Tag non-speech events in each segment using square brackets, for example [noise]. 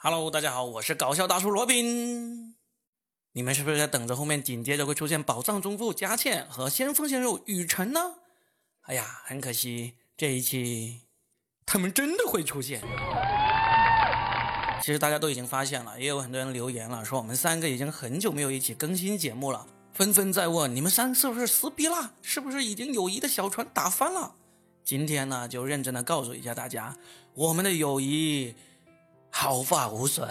Hello，大家好，我是搞笑大叔罗宾。你们是不是在等着后面紧接着会出现宝藏中妇佳倩和先锋鲜肉雨辰呢？哎呀，很可惜，这一期他们真的会出现。其实大家都已经发现了，也有很多人留言了，说我们三个已经很久没有一起更新节目了，纷纷在问你们三是不是撕逼了，是不是已经友谊的小船打翻了？今天呢，就认真的告诉一下大家，我们的友谊毫发无损，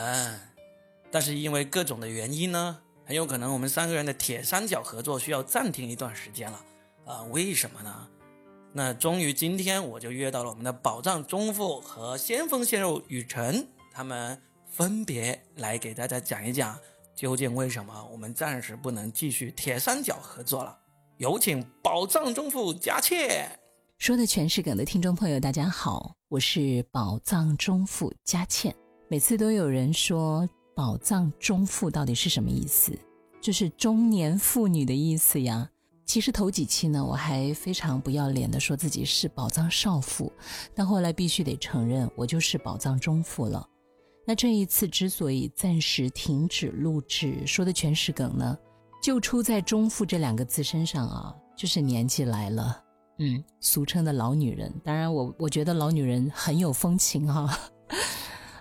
但是因为各种的原因呢，很有可能我们三个人的铁三角合作需要暂停一段时间了。啊，为什么呢？那终于今天我就约到了我们的宝藏中富和先锋鲜肉雨辰。他们分别来给大家讲一讲，究竟为什么我们暂时不能继续铁三角合作了？有请宝藏中富佳倩。说的全是梗的听众朋友，大家好，我是宝藏中富佳倩。每次都有人说宝藏中妇到底是什么意思？就是中年妇女的意思呀。其实头几期呢，我还非常不要脸的说自己是宝藏少妇，但后来必须得承认，我就是宝藏中妇了。那这一次之所以暂时停止录制，说的全是梗呢，就出在“中妇”这两个字身上啊，就是年纪来了，嗯，俗称的老女人。当然，我我觉得老女人很有风情哈。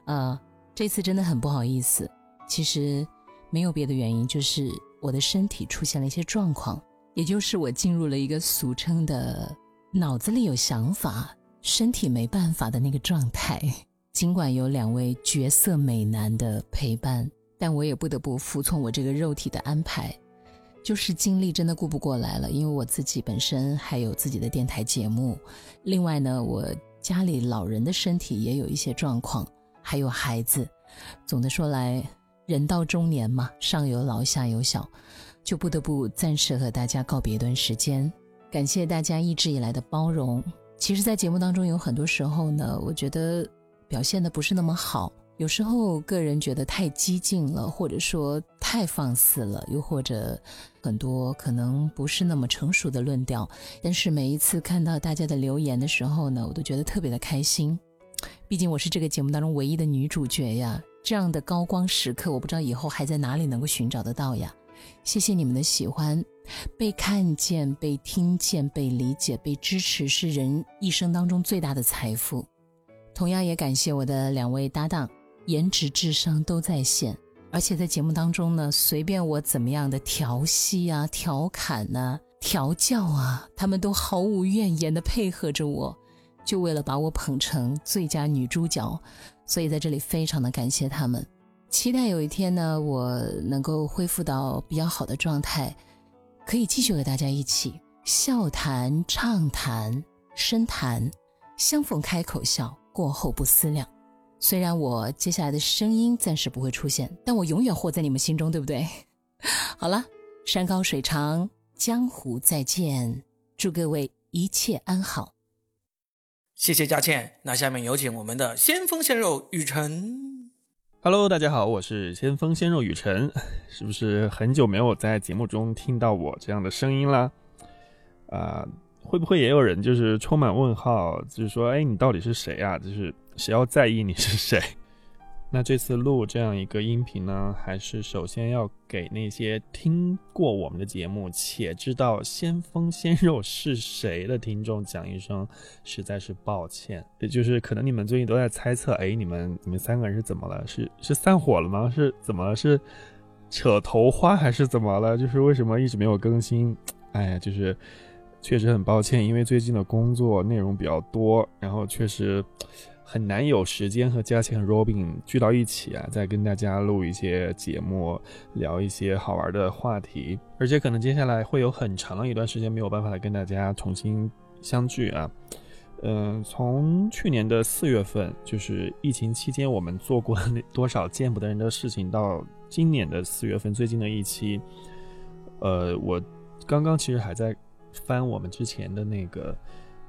呃，这次真的很不好意思，其实没有别的原因，就是我的身体出现了一些状况，也就是我进入了一个俗称的脑子里有想法，身体没办法的那个状态。尽管有两位绝色美男的陪伴，但我也不得不服从我这个肉体的安排，就是精力真的顾不过来了。因为我自己本身还有自己的电台节目，另外呢，我家里老人的身体也有一些状况，还有孩子。总的说来，人到中年嘛，上有老下有小，就不得不暂时和大家告别一段时间。感谢大家一直以来的包容。其实，在节目当中有很多时候呢，我觉得。表现的不是那么好，有时候个人觉得太激进了，或者说太放肆了，又或者很多可能不是那么成熟的论调。但是每一次看到大家的留言的时候呢，我都觉得特别的开心。毕竟我是这个节目当中唯一的女主角呀，这样的高光时刻，我不知道以后还在哪里能够寻找得到呀。谢谢你们的喜欢，被看见、被听见、被理解、被支持，是人一生当中最大的财富。同样也感谢我的两位搭档，颜值智商都在线，而且在节目当中呢，随便我怎么样的调戏啊、调侃呐、调教啊，他们都毫无怨言的配合着我，就为了把我捧成最佳女主角。所以在这里非常的感谢他们，期待有一天呢，我能够恢复到比较好的状态，可以继续和大家一起笑谈、畅谈、深谈，相逢开口笑。过后不思量，虽然我接下来的声音暂时不会出现，但我永远活在你们心中，对不对？[laughs] 好了，山高水长，江湖再见，祝各位一切安好。谢谢佳倩，那下面有请我们的先锋鲜肉雨辰。Hello，大家好，我是先锋鲜肉雨辰，[laughs] 是不是很久没有在节目中听到我这样的声音了？啊。会不会也有人就是充满问号，就是说，哎，你到底是谁啊？就是谁要在意你是谁？那这次录这样一个音频呢，还是首先要给那些听过我们的节目且知道先锋鲜肉是谁的听众讲一声，实在是抱歉。也就是可能你们最近都在猜测，哎，你们你们三个人是怎么了？是是散伙了吗？是怎么了？是扯头花还是怎么了？就是为什么一直没有更新？哎呀，就是。确实很抱歉，因为最近的工作内容比较多，然后确实很难有时间和佳倩和 Robin 聚到一起啊，再跟大家录一些节目，聊一些好玩的话题。而且可能接下来会有很长的一段时间没有办法来跟大家重新相聚啊。嗯，从去年的四月份，就是疫情期间我们做过多少见不得人的事情，到今年的四月份最近的一期，呃，我刚刚其实还在。翻我们之前的那个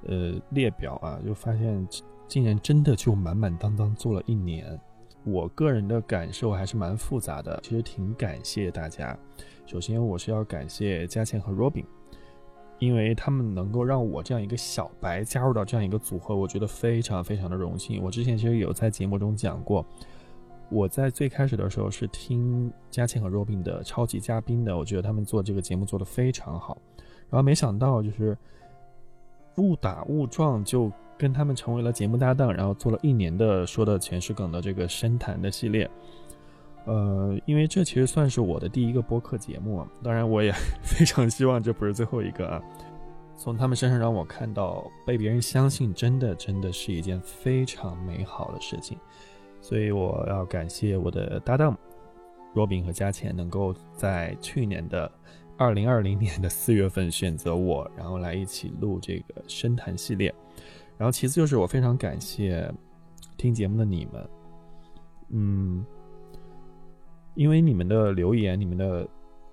呃列表啊，就发现竟然真的就满满当当做了一年。我个人的感受还是蛮复杂的，其实挺感谢大家。首先我是要感谢佳倩和 Robin，因为他们能够让我这样一个小白加入到这样一个组合，我觉得非常非常的荣幸。我之前其实有在节目中讲过，我在最开始的时候是听嘉倩和 Robin 的超级嘉宾的，我觉得他们做这个节目做得非常好。然后没想到就是误打误撞就跟他们成为了节目搭档，然后做了一年的说的全是梗的这个深谈的系列。呃，因为这其实算是我的第一个播客节目，当然我也非常希望这不是最后一个啊。从他们身上让我看到被别人相信，真的真的是一件非常美好的事情。所以我要感谢我的搭档若饼和佳倩，能够在去年的二零二零年的四月份选择我，然后来一起录这个深谈系列。然后其次就是我非常感谢听节目的你们，嗯。因为你们的留言，你们的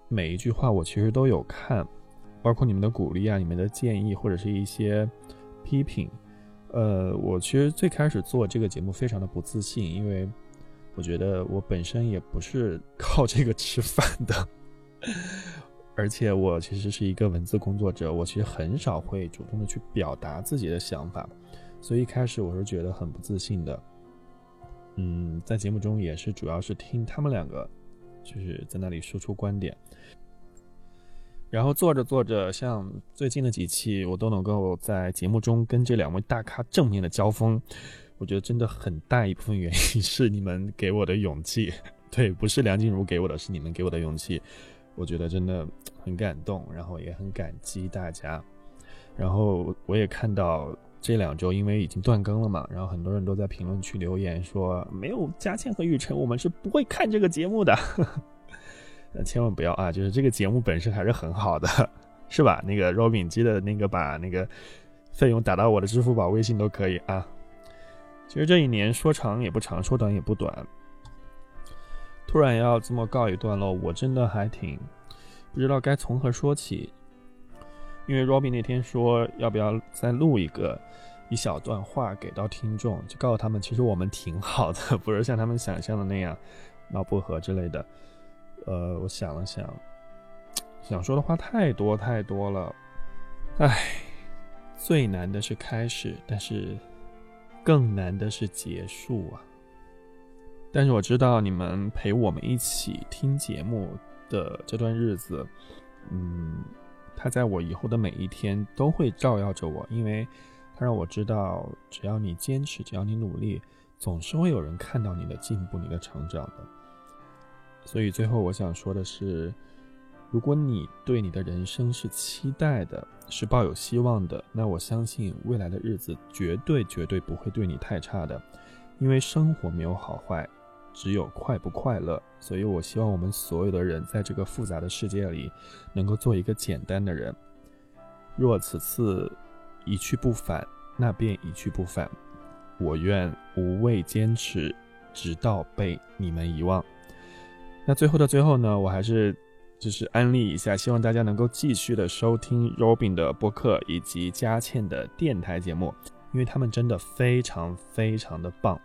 每一句话，我其实都有看，包括你们的鼓励啊，你们的建议或者是一些批评。呃，我其实最开始做这个节目非常的不自信，因为我觉得我本身也不是 [laughs] 靠这个吃饭的，而且我其实是一个文字工作者，我其实很少会主动的去表达自己的想法，所以一开始我是觉得很不自信的。嗯，在节目中也是主要是听他们两个，就是在那里输出观点，然后做着做着，像最近的几期，我都能够在节目中跟这两位大咖正面的交锋，我觉得真的很大一部分原因是你们给我的勇气，[laughs] 对，不是梁静茹给我的，是你们给我的勇气，我觉得真的很感动，然后也很感激大家，然后我也看到。这两周因为已经断更了嘛，然后很多人都在评论区留言说没有佳倩和雨辰，我们是不会看这个节目的。[laughs] 那千万不要啊，就是这个节目本身还是很好的，是吧？那个 Robin 记得那个把那个费用打到我的支付宝、微信都可以啊。其实这一年说长也不长，说短也不短。突然要这么告一段落，我真的还挺不知道该从何说起。因为 Robbie 那天说要不要再录一个一小段话给到听众，就告诉他们其实我们挺好的，不是像他们想象的那样闹不和之类的。呃，我想了想，想说的话太多太多了。唉，最难的是开始，但是更难的是结束啊。但是我知道你们陪我们一起听节目的这段日子，嗯。他在我以后的每一天都会照耀着我，因为他让我知道，只要你坚持，只要你努力，总是会有人看到你的进步、你的成长的。所以最后我想说的是，如果你对你的人生是期待的，是抱有希望的，那我相信未来的日子绝对绝对不会对你太差的，因为生活没有好坏。只有快不快乐，所以我希望我们所有的人在这个复杂的世界里，能够做一个简单的人。若此次一去不返，那便一去不返。我愿无畏坚持，直到被你们遗忘。那最后的最后呢，我还是就是安利一下，希望大家能够继续的收听 Robin 的播客以及佳倩的电台节目，因为他们真的非常非常的棒。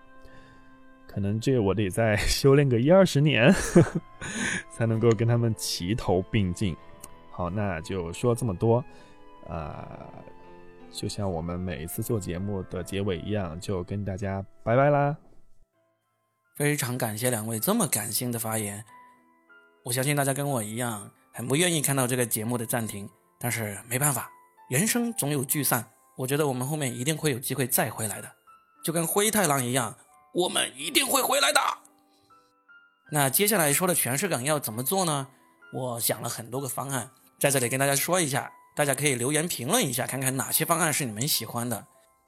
可能这我得再 [laughs] 修炼个一二十年，才能够跟他们齐头并进。好，那就说这么多，啊，就像我们每一次做节目的结尾一样，就跟大家拜拜啦。非常感谢两位这么感性的发言，我相信大家跟我一样，很不愿意看到这个节目的暂停，但是没办法，人生总有聚散，我觉得我们后面一定会有机会再回来的，就跟灰太狼一样。我们一定会回来的。那接下来说的全是梗要怎么做呢？我想了很多个方案，在这里跟大家说一下，大家可以留言评论一下，看看哪些方案是你们喜欢的。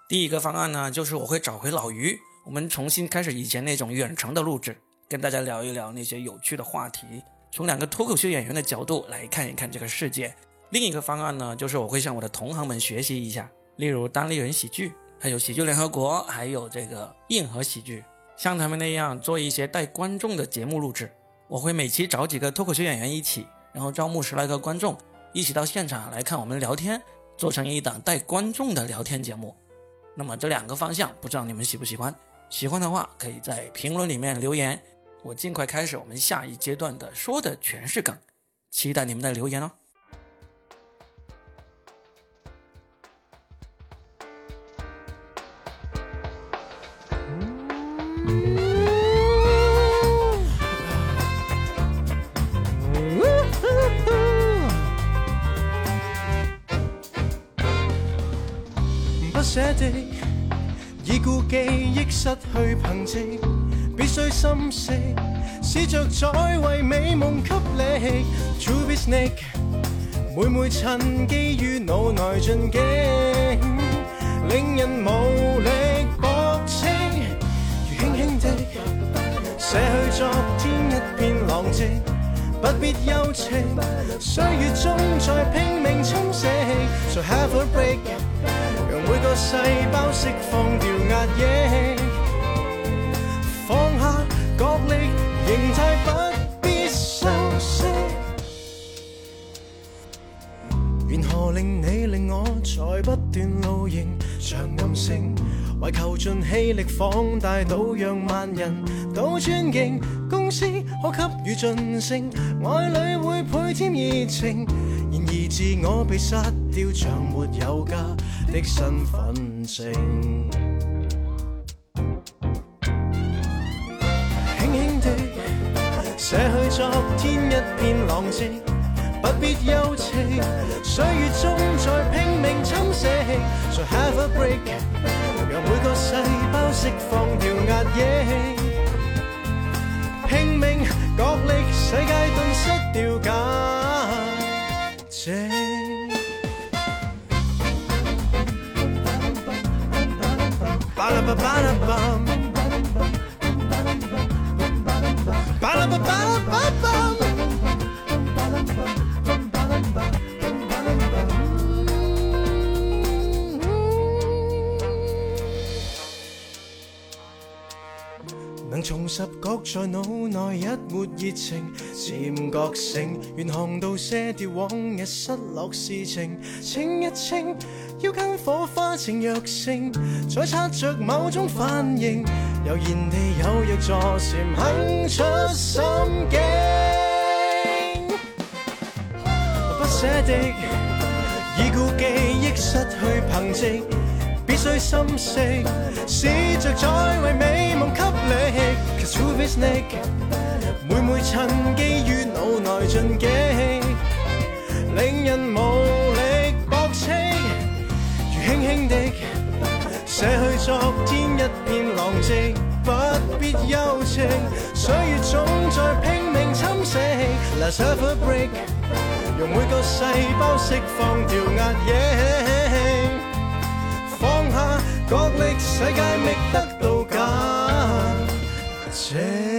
第一个方案呢，就是我会找回老于，我们重新开始以前那种远程的录制，跟大家聊一聊那些有趣的话题，从两个脱口秀演员的角度来看一看这个世界。另一个方案呢，就是我会向我的同行们学习一下，例如单立人喜剧。还有喜剧联合国，还有这个硬核喜剧，像他们那样做一些带观众的节目录制。我会每期找几个脱口秀演员一起，然后招募十来个观众，一起到现场来看我们聊天，做成一档带观众的聊天节目。那么这两个方向，不知道你们喜不喜欢？喜欢的话，可以在评论里面留言，我尽快开始我们下一阶段的说的全是梗，期待你们的留言哦。的，已故记忆失去凭藉，必须心息，试着再为美梦给力。To be snake，每每趁机于脑内进击，令人无力驳斥，如轻轻的卸去昨天一片狼藉。不必忧情，岁月中在拼命侵蚀。So have a break，细胞释放掉压抑，放下角力，形态不必修饰。缘何令你令我在不断露营，像暗星，为求尽气力放大到让万人都尊敬。公司可给予晋升，爱侣会倍添热情。然而自我被杀掉，像没有家的身份证。轻轻的卸去昨天一片狼藉。不必忧戚，岁月中在拼命侵蚀。So have a break，让每个细胞释放掉压抑。拼命角力，世界顿失掉假值。ba ba ba ba 在脑内一抹热情，渐觉醒，愿看到些掉往日失落事情，清一清，要跟火花情若性，再擦着某种反应，悠然地有若坐禅，肯出心境。不舍的，已故记忆失去凭藉，必须心息，试着再为美梦。每每趁机于脑内进击，令人无力驳斥，如轻轻的卸去昨天一片狼藉。不必忧情，岁月总在拼命侵蚀。Let's have a break，让每个细胞释放掉压抑，放下角力，世界觅得到价值。